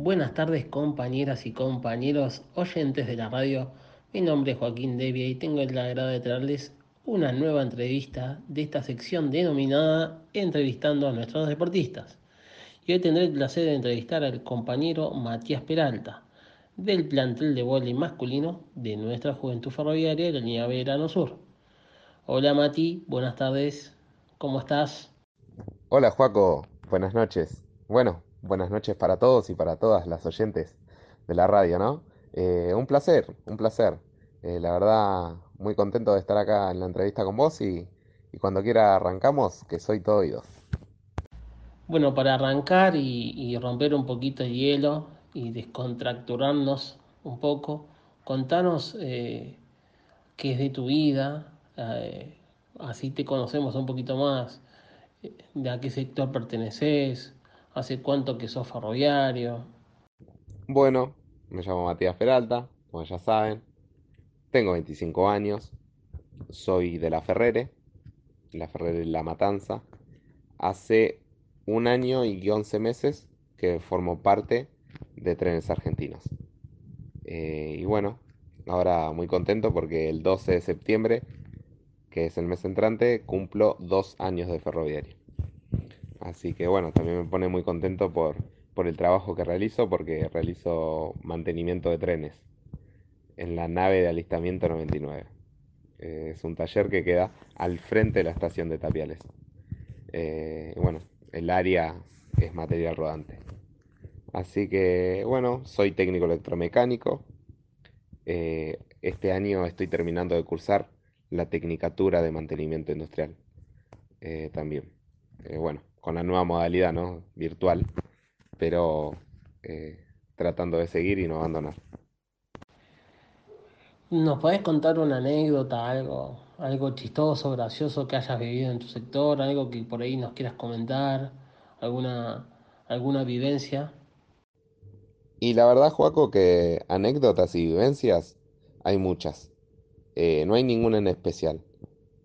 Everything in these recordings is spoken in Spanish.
Buenas tardes compañeras y compañeros oyentes de la radio. Mi nombre es Joaquín Devia y tengo el agrado de traerles una nueva entrevista de esta sección denominada Entrevistando a nuestros deportistas. Y hoy tendré el placer de entrevistar al compañero Matías Peralta, del plantel de voleibol masculino de nuestra Juventud Ferroviaria de la línea Verano Sur. Hola Mati, buenas tardes, ¿cómo estás? Hola Joaco, buenas noches. Bueno, buenas noches para todos y para todas las oyentes de la radio, ¿no? Eh, un placer, un placer. Eh, la verdad, muy contento de estar acá en la entrevista con vos y, y cuando quiera arrancamos, que soy todo oídos. Bueno, para arrancar y, y romper un poquito el hielo y descontracturarnos un poco, contanos eh, qué es de tu vida, así te conocemos un poquito más, de a qué sector perteneces, hace cuánto que sos ferroviario. Bueno, me llamo Matías Peralta, como ya saben, tengo 25 años, soy de La Ferrere, La Ferrere La Matanza. Hace un año y 11 meses que formo parte de Trenes Argentinos. Eh, y bueno, ahora muy contento porque el 12 de septiembre, que es el mes entrante, cumplo dos años de ferroviario. Así que bueno, también me pone muy contento por, por el trabajo que realizo, porque realizo mantenimiento de trenes en la nave de alistamiento 99. Eh, es un taller que queda al frente de la estación de Tapiales. Eh, bueno, el área es material rodante. Así que bueno, soy técnico electromecánico. Eh, este año estoy terminando de cursar la Tecnicatura de Mantenimiento Industrial. también. Bueno, con la nueva modalidad, ¿no? Virtual, pero eh, tratando de seguir y no abandonar. ¿Nos podés contar una anécdota, algo, algo chistoso, gracioso que hayas vivido en tu sector, algo que por ahí nos quieras comentar, alguna, alguna vivencia? Y la verdad, Joaco, que anécdotas y vivencias hay muchas. Eh, no hay ninguna en especial,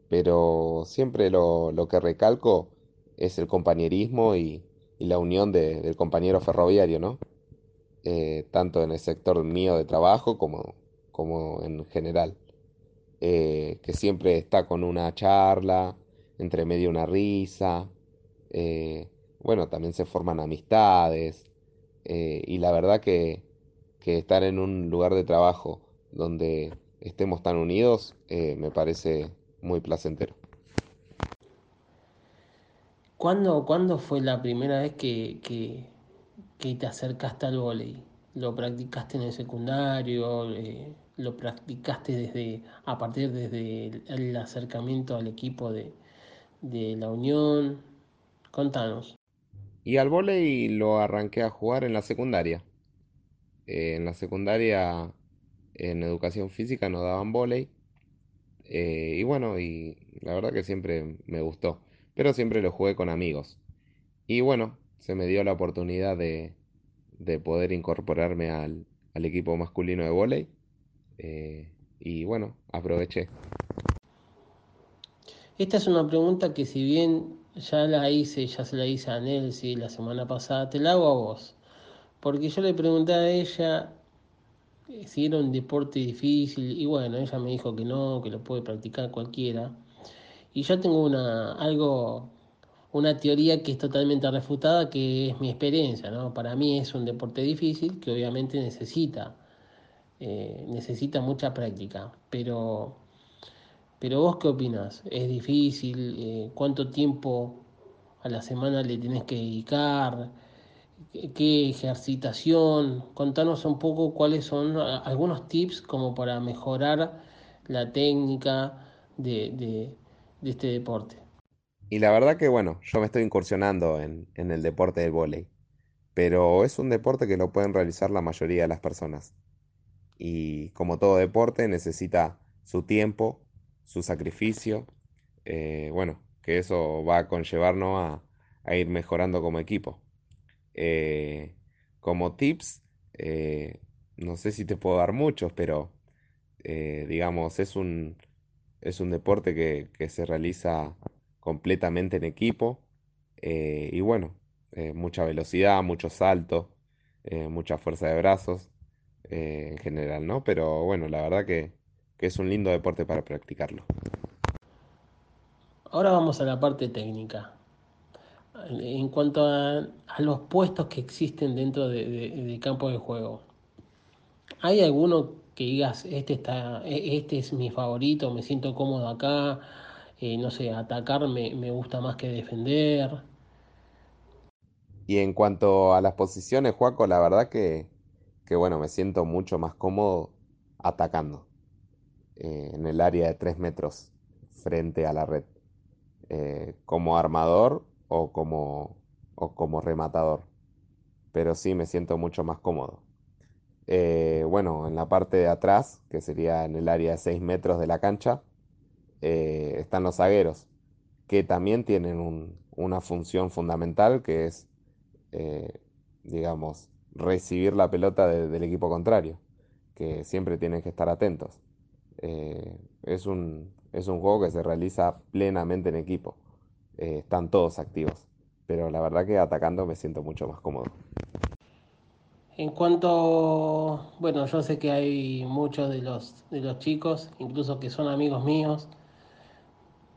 pero siempre lo, lo que recalco es el compañerismo y, la unión de- del compañero ferroviario, ¿no? Eh, tanto en el sector mío de trabajo como, como en general. Eh, que siempre está con una charla, entre medio una risa. eh, bueno, también se forman amistades. y la verdad que, que estar en un lugar de trabajo donde estemos tan unidos me parece muy placentero. ¿Cuándo, cuándo fue la primera vez que, que, te acercaste al vóley? ¿Lo practicaste en el secundario? Eh, ¿lo practicaste desde, a partir desde el, acercamiento al equipo de, de la Unión? Contanos. Y al vóley lo arranqué a jugar en la secundaria. Eh, en la secundaria, en educación física, nos daban vóley. eh, y bueno, y la verdad que siempre me gustó. Pero siempre lo jugué con amigos. Y bueno, se me dio la oportunidad de, de poder incorporarme al, al equipo masculino de vóley. eh, y bueno, aproveché. Esta es una pregunta que si bien ya la hice, ya se la hice a Nelsi la semana pasada, te la hago a vos. Porque yo le pregunté a ella eh, si era un deporte difícil y bueno, ella me dijo que no, que lo puede practicar cualquiera. Y yo tengo una, algo, una teoría que es totalmente refutada, que es mi experiencia, ¿no? Para mí es un deporte difícil que obviamente necesita, eh, necesita mucha práctica, pero, pero vos qué opinás? ¿Es difícil? Eh, ¿cuánto tiempo a la semana le tenés que dedicar? ¿Qué ejercitación? Contanos un poco cuáles son algunos tips como para mejorar la técnica de, de este deporte. Y la verdad que bueno, yo me estoy incursionando en, en el deporte del vóley. Pero es un deporte que lo pueden realizar la mayoría de las personas. Y como todo deporte necesita su tiempo, su sacrificio. eh, bueno, que eso va a conllevarnos a, a ir mejorando como equipo. Eh, como tips, eh, no sé si te puedo dar muchos, pero digamos, es un, es un deporte que, que se realiza completamente en equipo. eh, y bueno, eh, mucha velocidad, mucho salto. eh, mucha fuerza de brazos en general, ¿no? Pero bueno, la verdad que, que es un lindo deporte para practicarlo. Ahora vamos a la parte técnica. En cuanto a, a los puestos que existen dentro de, de, de campo de juego, ¿hay alguno que digas, este, está, e, este es mi favorito, me siento cómodo acá, eh, no sé, atacar me, me gusta más que defender? Y en cuanto a las posiciones, Joaco, la verdad que, que bueno, me siento mucho más cómodo atacando eh, en el área de 3 metros frente a la red, eh, como armador o como, o como rematador. Pero sí me siento mucho más cómodo. Eh, bueno, en la parte de atrás, que sería en el área de 6 metros de la cancha, eh, están los zagueros, que también tienen un- una función fundamental, que es, eh, digamos, recibir la pelota de- del equipo contrario, que siempre tienen que estar atentos. Es un, es un juego que se realiza plenamente en equipo. Están todos activos, pero la verdad que atacando me siento mucho más cómodo. En cuanto, bueno, yo sé que hay muchos de los, de los chicos, incluso que son amigos míos,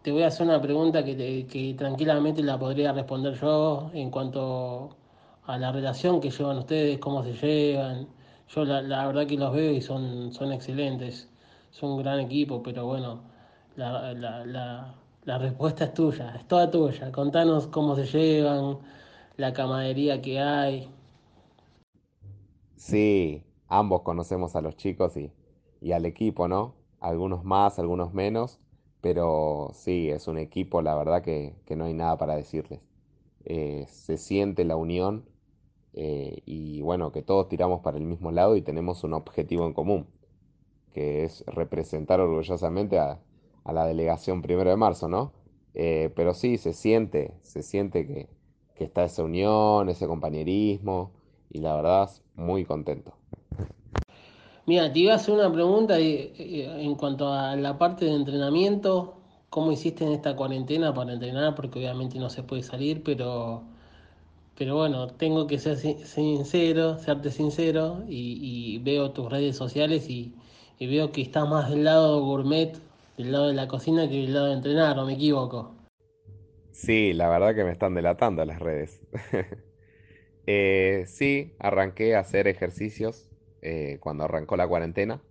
Te voy a hacer una pregunta que, te- que tranquilamente la podría responder yo en cuanto a la relación que llevan ustedes, cómo se llevan. Yo la, la verdad que los veo y son, son excelentes, son un gran equipo, pero bueno, la, la, la, respuesta es tuya, es toda tuya. Contanos cómo se llevan, la camaradería que hay. Sí, ambos conocemos a los chicos y, y al equipo, ¿no? Algunos más, algunos menos, pero sí, es un equipo, la verdad que, que no hay nada para decirles. Eh, se siente la unión eh, y bueno, que todos tiramos para el mismo lado y tenemos un objetivo en común, que es representar orgullosamente a, a la delegación primero de marzo, ¿no? Eh, pero sí, se siente, se siente que, que está esa unión, ese compañerismo y la verdad, muy contento. Mira, te iba a hacer una pregunta en cuanto a la parte de entrenamiento. ¿Cómo hiciste en esta cuarentena para entrenar? Porque obviamente no se puede salir, pero Pero bueno, tengo que ser sin- sincero, serte sincero, y, y veo tus redes sociales y, y veo que estás más del lado gourmet, del lado de la cocina, que del lado de entrenar, ¿o me equivoco? Sí, la verdad que me están delatando las redes. Eh, sí, arranqué a hacer ejercicios eh, cuando arrancó la cuarentena,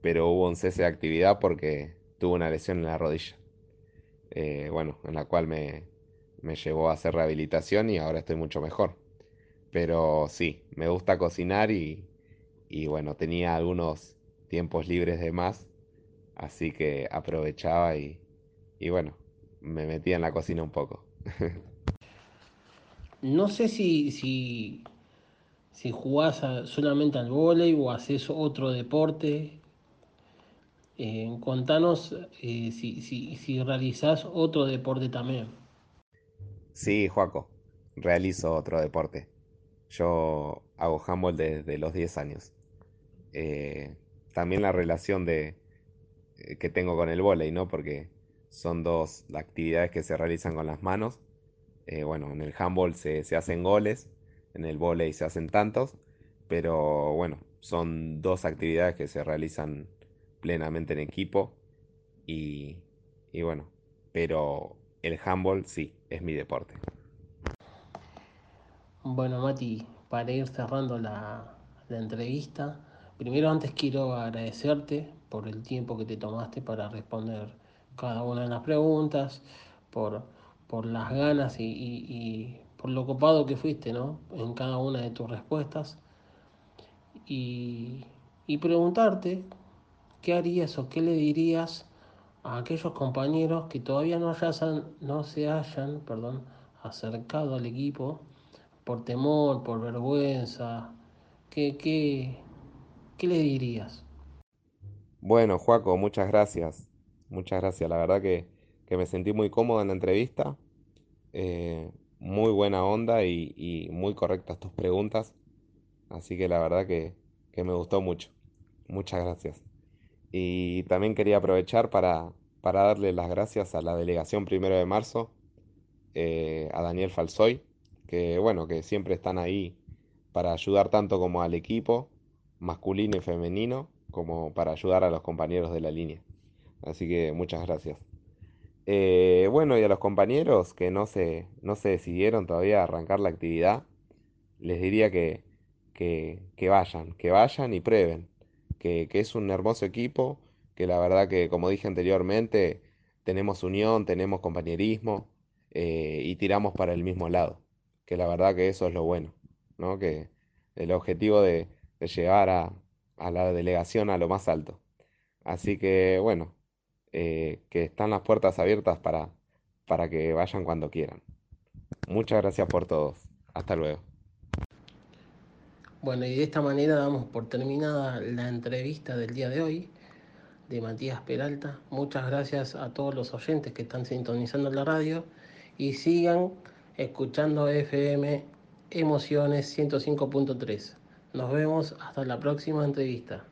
pero hubo un cese de actividad porque tuve una lesión en la rodilla. Eh, bueno, en la cual me, me llevó a hacer rehabilitación y ahora estoy mucho mejor. Pero sí, me gusta cocinar y, y bueno, tenía algunos tiempos libres de más, así que aprovechaba y, y bueno, me metía en la cocina un poco. No sé si, si, si jugás solamente al vóley o haces otro deporte. Eh, contanos eh, si, si, si realizás otro deporte también. Sí, Joaco, realizo otro deporte. Yo hago handball desde los 10 años. Eh, también la relación de, eh, que tengo con el vóley, ¿no? Porque son dos actividades que se realizan con las manos. Eh, bueno, en el handball se, se hacen goles, en el vóley se hacen tantos, pero bueno, son dos actividades que se realizan plenamente en equipo y, y bueno, pero el handball sí, es mi deporte. Bueno, Mati, para ir cerrando la, la entrevista, primero antes quiero agradecerte por el tiempo que te tomaste para responder cada una de las preguntas, por, por las ganas y, por lo copado que fuiste, ¿no? En cada una de tus respuestas. Y, y preguntarte qué harías o qué le dirías a aquellos compañeros que todavía no, se hayan, perdón, acercado al equipo por temor, por vergüenza? ¿Qué, qué, qué le dirías? Bueno, Joaco, muchas gracias. Muchas gracias. La verdad que, que me sentí muy cómodo en la entrevista. eh, muy buena onda y, muy correctas tus preguntas. Así que la verdad que, que me gustó mucho. Muchas gracias. Y también quería aprovechar para, para darle las gracias a la delegación primero de marzo, eh, a Daniel Falsoy, que bueno, que siempre están ahí para ayudar tanto como al equipo masculino y femenino, como para ayudar a los compañeros de la línea. Así que muchas gracias. Eh, bueno, y a los compañeros que no se, no se decidieron todavía a arrancar la actividad, les diría que, que, que vayan, que vayan y prueben, que, que es un hermoso equipo, que la verdad que como dije anteriormente, tenemos unión, tenemos compañerismo eh, y tiramos para el mismo lado, que la verdad que eso es lo bueno, ¿no? Que el objetivo de, de llevar a, a la delegación a lo más alto. Así que bueno, eh, que están las puertas abiertas para, para que vayan cuando quieran. Muchas gracias por todos. Hasta luego. Bueno, y de esta manera damos por terminada la entrevista del día de hoy de Matías Peralta. Muchas gracias a todos los oyentes que están sintonizando la radio y sigan escuchando FM Emociones 105.3. Nos vemos hasta la próxima entrevista.